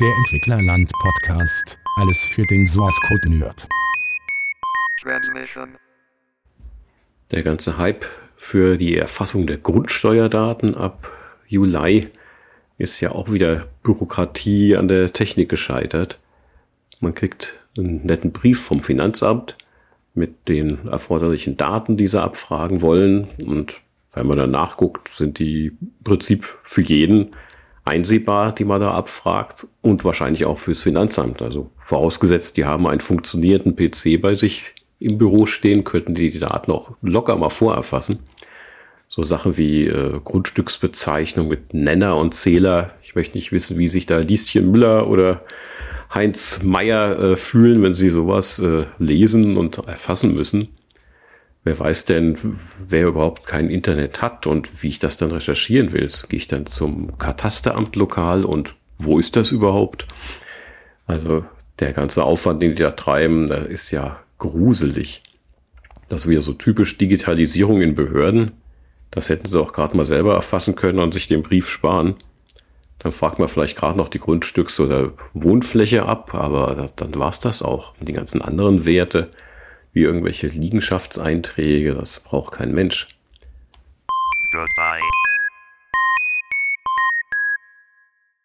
Der Entwicklerland Podcast. Alles für den Source Code Nerd. Transmission. Der ganze Hype für die Erfassung der Grundsteuerdaten ab Juli ist ja auch wieder Bürokratie an der Technik gescheitert. Man kriegt einen netten Brief vom Finanzamt mit den erforderlichen Daten, die sie abfragen wollen. Und wenn man dann nachguckt, sind die im Prinzip für jeden einsehbar, die man da abfragt und wahrscheinlich auch fürs Finanzamt. Also vorausgesetzt, die haben einen funktionierenden PC bei sich im Büro stehen, könnten die die Daten auch locker mal vorerfassen. So Sachen wie äh, Grundstücksbezeichnung mit Nenner und Zähler. Ich möchte nicht wissen, wie sich da Lieschen Müller oder Heinz Meyer äh, fühlen, wenn sie sowas äh, lesen und erfassen müssen. Wer weiß denn, wer überhaupt kein Internet hat und wie ich das dann recherchieren will? Gehe ich dann zum Katasteramt lokal und wo ist das überhaupt? Also der ganze Aufwand, den die da treiben, ist ja gruselig. Das ist wieder so typisch Digitalisierung in Behörden. Das hätten sie auch gerade mal selber erfassen können und sich den Brief sparen. Dann fragt man vielleicht gerade noch die Grundstücks- oder Wohnfläche ab, aber dann war es das auch. Die ganzen anderen Werte, wie irgendwelche Liegenschaftseinträge, das braucht kein Mensch. Goodbye.